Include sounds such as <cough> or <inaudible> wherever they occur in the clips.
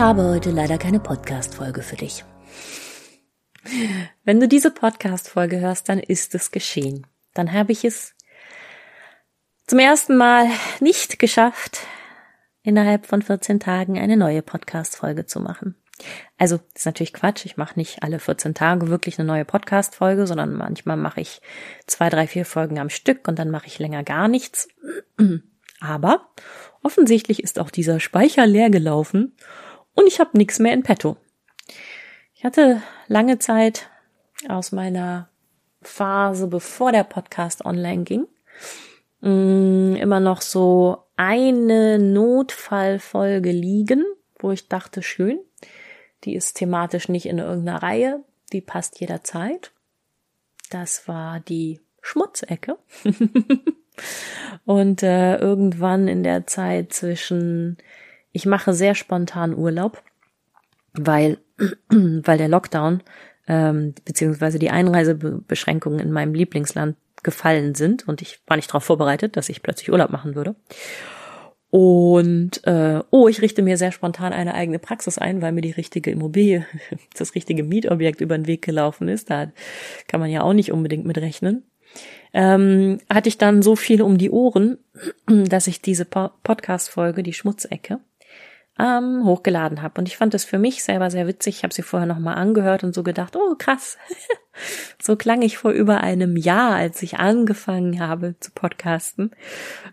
Habe heute leider keine Podcast-Folge für dich. Wenn du diese Podcast-Folge hörst, dann ist es geschehen. Dann habe ich es zum ersten Mal nicht geschafft, innerhalb von 14 Tagen eine neue Podcast-Folge zu machen. Also, ist natürlich Quatsch. Ich mache nicht alle 14 Tage wirklich eine neue Podcast-Folge, sondern manchmal mache ich zwei, drei, vier Folgen am Stück und dann mache ich länger gar nichts. <clears throat> Aber offensichtlich ist auch dieser Speicher leer gelaufen und ich habe nichts mehr in petto. Ich hatte lange Zeit aus meiner Phase, bevor der Podcast online ging, mm, immer noch so eine Notfallfolge liegen, wo ich dachte, schön, die ist thematisch nicht in irgendeiner Reihe, die passt jederzeit. Das war die Schmutzecke. <laughs> Und äh, irgendwann in der Zeit zwischen ich mache sehr spontan Urlaub, weil, <clears throat> weil der Lockdown ähm, beziehungsweise die Einreisebeschränkungen in meinem Lieblingsland gefallen sind und ich war nicht darauf vorbereitet, dass ich plötzlich Urlaub machen würde. Und äh, oh, ich richte mir sehr spontan eine eigene Praxis ein, weil mir die richtige Immobilie, <laughs> das richtige Mietobjekt über den Weg gelaufen ist. Da kann man ja auch nicht unbedingt mit rechnen ähm, hatte ich dann so viel um die Ohren, <clears throat> dass ich diese Podcast-Folge, die Schmutzecke, ähm, hochgeladen habe. Und ich fand es für mich selber sehr witzig. Ich habe sie vorher nochmal angehört und so gedacht, oh krass, <laughs> so klang ich vor über einem Jahr, als ich angefangen habe zu podcasten.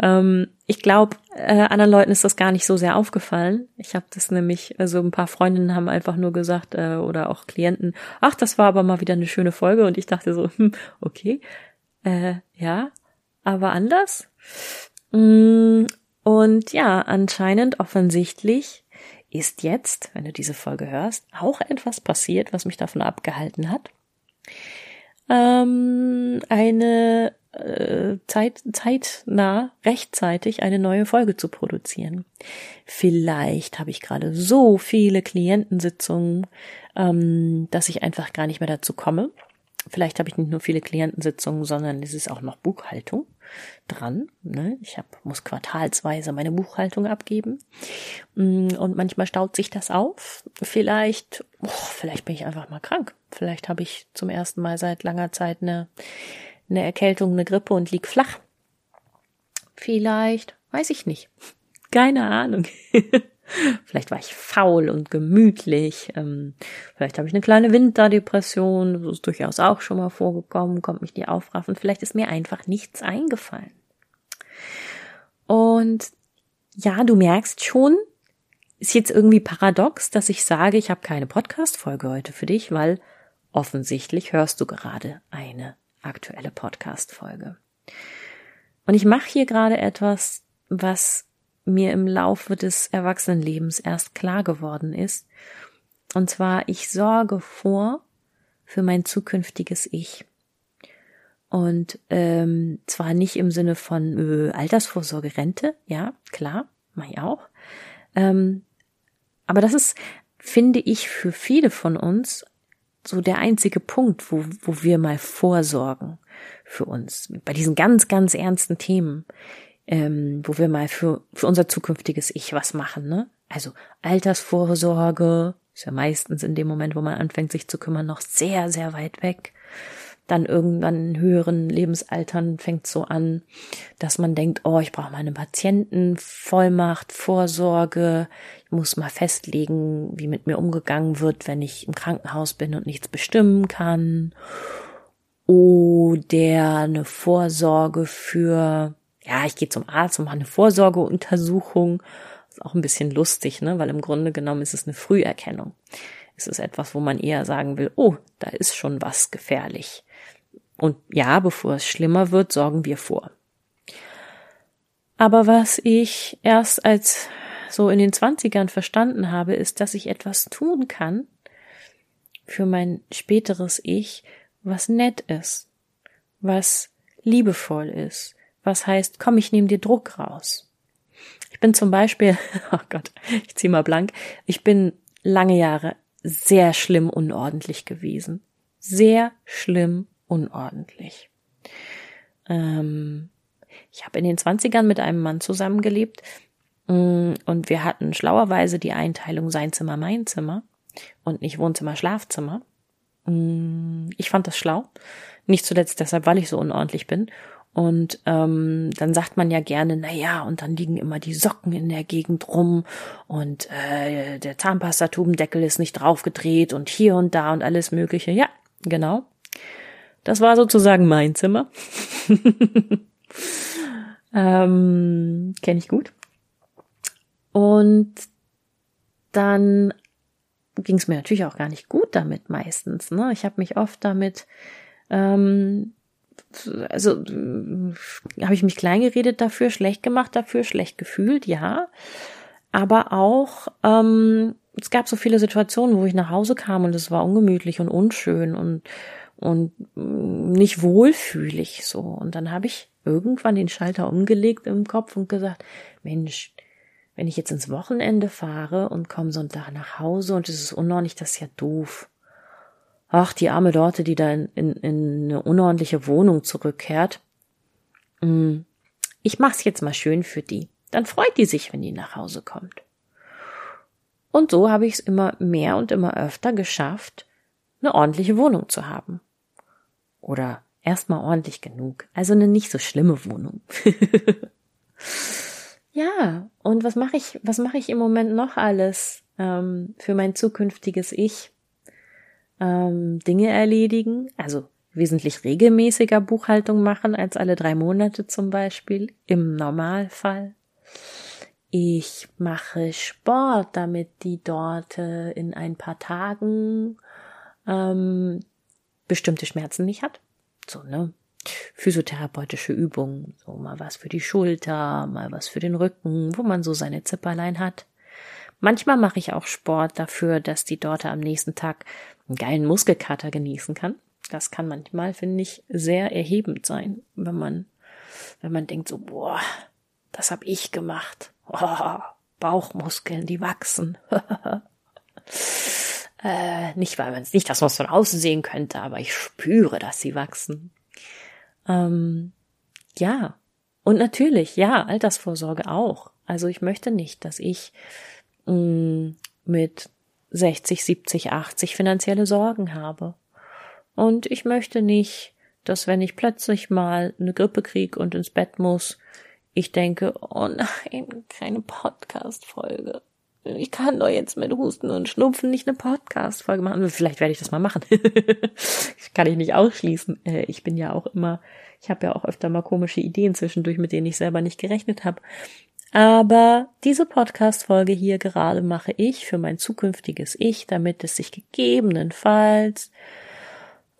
Ähm, ich glaube, äh, anderen Leuten ist das gar nicht so sehr aufgefallen. Ich habe das nämlich, also ein paar Freundinnen haben einfach nur gesagt, äh, oder auch Klienten, ach, das war aber mal wieder eine schöne Folge. Und ich dachte so, hm, okay, äh, ja, aber anders. Mm, und ja, anscheinend offensichtlich ist jetzt, wenn du diese Folge hörst, auch etwas passiert, was mich davon abgehalten hat, ähm, eine äh, Zeit, zeitnah, rechtzeitig eine neue Folge zu produzieren. Vielleicht habe ich gerade so viele Klientensitzungen, ähm, dass ich einfach gar nicht mehr dazu komme. Vielleicht habe ich nicht nur viele Klientensitzungen, sondern es ist auch noch Buchhaltung dran. Ne? Ich hab, muss quartalsweise meine Buchhaltung abgeben. Mm, und manchmal staut sich das auf. Vielleicht, oh, vielleicht bin ich einfach mal krank. Vielleicht habe ich zum ersten Mal seit langer Zeit eine, eine Erkältung, eine Grippe und lieg flach. Vielleicht, weiß ich nicht. <laughs> Keine Ahnung. <laughs> Vielleicht war ich faul und gemütlich. Ähm, vielleicht habe ich eine kleine Winterdepression. Das ist durchaus auch schon mal vorgekommen. Kommt mich die aufraffen. Vielleicht ist mir einfach nichts eingefallen. Und ja, du merkst schon, ist jetzt irgendwie paradox, dass ich sage, ich habe keine Podcast-Folge heute für dich, weil offensichtlich hörst du gerade eine aktuelle Podcast-Folge. Und ich mache hier gerade etwas, was mir im Laufe des Erwachsenenlebens erst klar geworden ist. Und zwar, ich sorge vor für mein zukünftiges Ich. Und ähm, zwar nicht im Sinne von äh, Altersvorsorge, Rente, ja, klar, mache ich auch. Ähm, aber das ist, finde ich, für viele von uns so der einzige Punkt, wo, wo wir mal vorsorgen für uns. Bei diesen ganz, ganz ernsten Themen ähm, wo wir mal für, für unser zukünftiges Ich was machen, ne? Also Altersvorsorge ist ja meistens in dem Moment, wo man anfängt, sich zu kümmern, noch sehr, sehr weit weg. Dann irgendwann in höheren Lebensaltern fängt so an, dass man denkt, oh, ich brauche meine Patientenvollmacht, Vorsorge, ich muss mal festlegen, wie mit mir umgegangen wird, wenn ich im Krankenhaus bin und nichts bestimmen kann. Oder eine Vorsorge für ja, ich gehe zum Arzt und mache eine Vorsorgeuntersuchung. Ist auch ein bisschen lustig, ne? weil im Grunde genommen ist es eine Früherkennung. Es ist etwas, wo man eher sagen will, oh, da ist schon was gefährlich. Und ja, bevor es schlimmer wird, sorgen wir vor. Aber was ich erst als so in den Zwanzigern verstanden habe, ist, dass ich etwas tun kann für mein späteres Ich, was nett ist, was liebevoll ist, was heißt, komm, ich nehme dir Druck raus. Ich bin zum Beispiel, <laughs> oh Gott, ich zieh mal blank, ich bin lange Jahre sehr schlimm unordentlich gewesen. Sehr schlimm unordentlich. Ähm, ich habe in den Zwanzigern mit einem Mann zusammengelebt mm, und wir hatten schlauerweise die Einteilung sein Zimmer, mein Zimmer und nicht Wohnzimmer, Schlafzimmer. Mm, ich fand das schlau. Nicht zuletzt deshalb, weil ich so unordentlich bin. Und ähm, dann sagt man ja gerne, na ja, und dann liegen immer die Socken in der Gegend rum und äh, der Zahnpastatubendeckel ist nicht draufgedreht und hier und da und alles Mögliche. Ja, genau. Das war sozusagen mein Zimmer. <laughs> ähm, Kenne ich gut. Und dann ging es mir natürlich auch gar nicht gut damit meistens. Ne? Ich habe mich oft damit, ähm, also äh, habe ich mich kleingeredet dafür, schlecht gemacht dafür, schlecht gefühlt, ja. Aber auch, ähm, es gab so viele Situationen, wo ich nach Hause kam und es war ungemütlich und unschön und und nicht wohlfühlig so. Und dann habe ich irgendwann den Schalter umgelegt im Kopf und gesagt, Mensch, wenn ich jetzt ins Wochenende fahre und komme Sonntag nach Hause und es ist unordentlich, das ist ja doof. Ach, die arme Dorte, die da in, in, in eine unordentliche Wohnung zurückkehrt. Hm, ich mach's jetzt mal schön für die. Dann freut die sich, wenn die nach Hause kommt. Und so habe ich es immer mehr und immer öfter geschafft, eine ordentliche Wohnung zu haben. Oder erstmal ordentlich genug. Also eine nicht so schlimme Wohnung. <laughs> Ja, und was mache ich, was mache ich im Moment noch alles ähm, für mein zukünftiges Ich? Ähm, Dinge erledigen, also wesentlich regelmäßiger Buchhaltung machen als alle drei Monate zum Beispiel, im Normalfall. Ich mache Sport, damit die dort in ein paar Tagen ähm, bestimmte Schmerzen nicht hat. So, ne? physiotherapeutische Übungen, so mal was für die Schulter, mal was für den Rücken, wo man so seine Zipperlein hat. Manchmal mache ich auch Sport dafür, dass die Dorte am nächsten Tag einen geilen Muskelkater genießen kann. Das kann manchmal, finde ich, sehr erhebend sein, wenn man, wenn man denkt so, boah, das hab ich gemacht. Oh, Bauchmuskeln, die wachsen. <laughs> äh, nicht, weil man es nicht, dass man es von außen sehen könnte, aber ich spüre, dass sie wachsen. Ähm, ja. Und natürlich, ja, Altersvorsorge auch. Also ich möchte nicht, dass ich mh, mm, mit 60, 70, 80 finanzielle Sorgen habe. Und ich möchte nicht, dass wenn ich plötzlich mal eine Grippe krieg und ins Bett muss, ich denke, oh nein, keine Podcast-Folge ich kann doch jetzt mit Husten und Schnupfen nicht eine Podcast-Folge machen. Vielleicht werde ich das mal machen. <laughs> kann ich nicht ausschließen. Äh, ich bin ja auch immer, ich habe ja auch öfter mal komische Ideen zwischendurch, mit denen ich selber nicht gerechnet habe. Aber diese Podcast-Folge hier gerade mache ich für mein zukünftiges Ich, damit es sich gegebenenfalls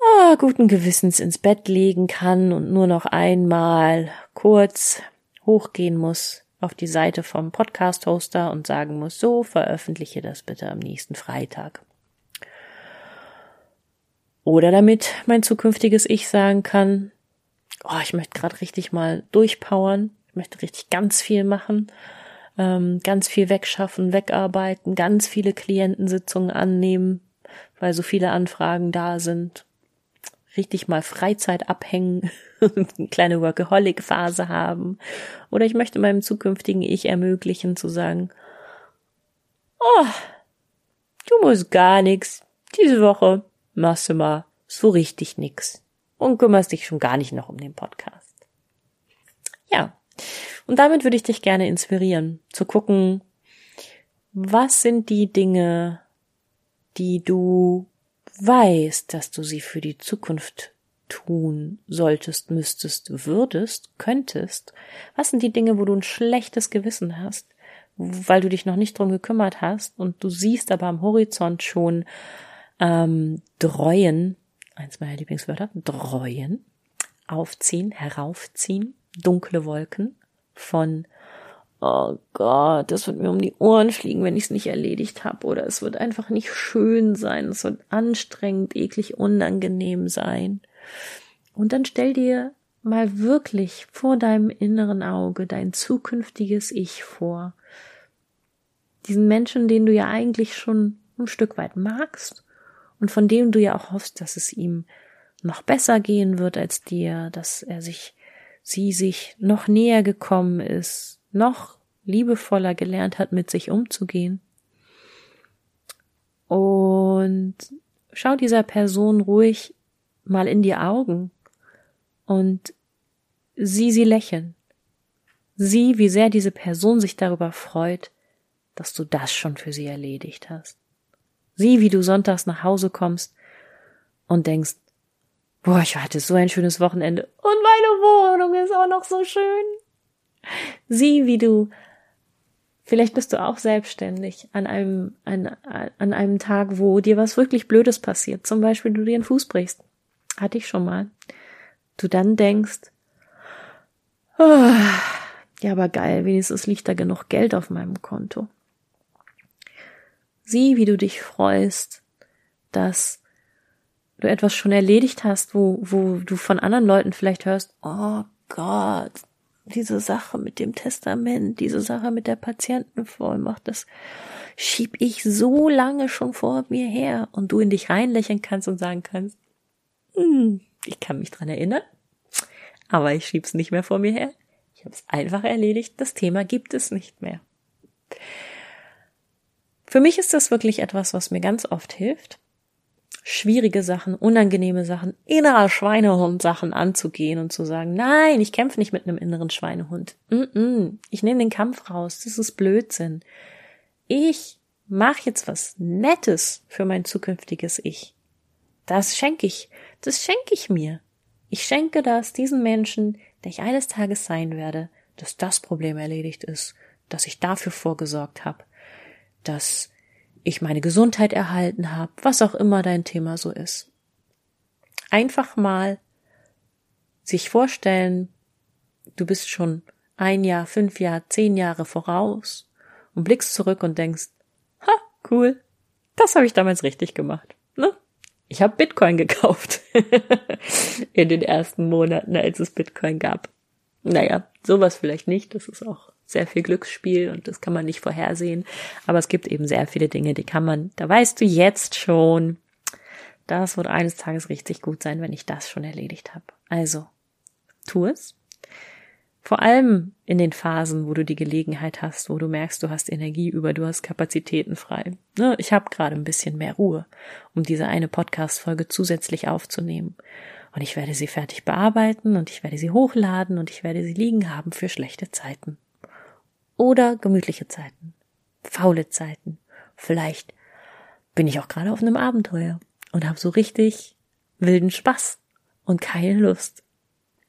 oh, guten Gewissens ins Bett legen kann und nur noch einmal kurz hochgehen muss auf die Seite vom Podcast-Hoster und sagen muss, so veröffentliche das bitte am nächsten Freitag. Oder damit mein zukünftiges Ich sagen kann, oh, ich möchte gerade richtig mal durchpowern, ich möchte richtig ganz viel machen, ähm, ganz viel wegschaffen, wegarbeiten, ganz viele Klientensitzungen annehmen, weil so viele Anfragen da sind richtig mal Freizeit abhängen, <laughs> eine kleine Workaholic-Phase haben. Oder ich möchte meinem zukünftigen Ich ermöglichen zu sagen, oh, du musst gar nix. Diese Woche machst du mal so richtig nix und kümmerst dich schon gar nicht noch um den Podcast. Ja. Und damit würde ich dich gerne inspirieren, zu gucken, was sind die Dinge, die du weißt, dass du sie für die Zukunft tun solltest, müsstest, würdest, könntest? Was sind die Dinge, wo du ein schlechtes Gewissen hast, weil du dich noch nicht drum gekümmert hast und du siehst aber am Horizont schon ähm, Dreuen, eins meiner Lieblingswörter, Dreuen, aufziehen, heraufziehen, dunkle Wolken von oh Gott, das wird mir um die Ohren fliegen, wenn ich es nicht erledigt habe. Oder es wird einfach nicht schön sein. Es wird anstrengend, eklig, unangenehm sein. Und dann stell dir mal wirklich vor deinem inneren Auge dein zukünftiges Ich vor. Diesen Menschen, den du ja eigentlich schon ein Stück weit magst und von dem du ja auch hoffst, dass es ihm noch besser gehen wird als dir, dass er sich, sie sich noch näher gekommen ist, noch liebevoller gelernt hat, mit sich umzugehen. Und schau dieser Person ruhig mal in die Augen und sieh sie lächeln. Sieh, wie sehr diese Person sich darüber freut, dass du das schon für sie erledigt hast. Sieh, wie du sonntags nach Hause kommst und denkst, boah, ich hatte so ein schönes Wochenende und meine Wohnung ist auch noch so schön. Sieh, wie du Vielleicht bist du auch selbstständig an einem, an, an einem Tag, wo dir was wirklich Blödes passiert. Zum Beispiel du dir einen Fuß brichst. Hatte ich schon mal. Du dann denkst, oh, ja, aber geil, wenigstens liegt da genug Geld auf meinem Konto. Sieh, wie du dich freust, dass du etwas schon erledigt hast, wo, wo du von anderen Leuten vielleicht hörst, oh Gott, diese Sache mit dem Testament, diese Sache mit der Patientenvollmacht, das schieb ich so lange schon vor mir her und du in dich reinlächeln kannst und sagen kannst, hm, ich kann mich dran erinnern, aber ich schieb's nicht mehr vor mir her. Ich habe es einfach erledigt, das Thema gibt es nicht mehr. Für mich ist das wirklich etwas, was mir ganz oft hilft, schwierige Sachen, unangenehme Sachen, innerer Schweinehund Sachen anzugehen und zu sagen, nein, ich kämpfe nicht mit einem inneren Schweinehund. Mm -mm, ich nehme den Kampf raus, das ist Blödsinn. Ich mache jetzt was Nettes für mein zukünftiges Ich. Das schenke ich, das schenke ich mir. Ich schenke das diesen Menschen, der ich eines Tages sein werde, dass das Problem erledigt ist, dass ich dafür vorgesorgt habe, dass ich meine Gesundheit erhalten habe, was auch immer dein Thema so ist. Einfach mal sich vorstellen, du bist schon ein Jahr, fünf Jahre, zehn Jahre voraus und blickst zurück und denkst, ha, cool, das habe ich damals richtig gemacht. Ne? Ich habe Bitcoin gekauft <laughs> in den ersten Monaten, als es Bitcoin gab. Naja, sowas vielleicht nicht, das ist auch sehr viel Glücksspiel und das kann man nicht vorhersehen. Aber es gibt eben sehr viele Dinge, die kann man, da weißt du jetzt schon, das wird eines Tages richtig gut sein, wenn ich das schon erledigt habe. Also, tu es. Vor allem in den Phasen, wo du die Gelegenheit hast, wo du merkst, du hast Energie über, du hast Kapazitäten frei. Ne, ich habe gerade ein bisschen mehr Ruhe, um diese eine Podcast-Folge zusätzlich aufzunehmen. Und ich werde sie fertig bearbeiten und ich werde sie hochladen und ich werde sie liegen haben für schlechte Zeiten oder gemütliche Zeiten, faule Zeiten. Vielleicht bin ich auch gerade auf einem Abenteuer und habe so richtig wilden Spaß und keine Lust,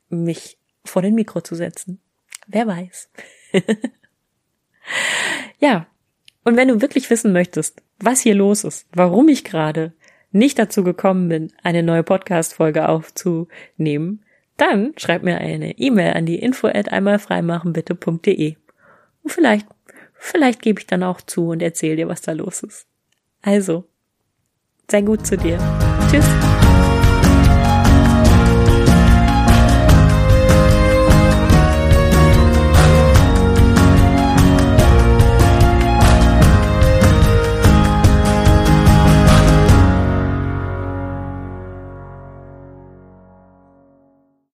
mich vor den Mikro zu setzen. Wer weiß. <laughs> ja, und wenn du wirklich wissen möchtest, was hier los ist, warum ich gerade nicht dazu gekommen bin, eine neue Podcast-Folge aufzunehmen, dann schreib mir eine E-Mail an die info at einmalfreimachenbitte.de. Und vielleicht, vielleicht gebe ich dann auch zu und erzähle dir, was da los ist. Also, sei gut zu dir. Tschüss.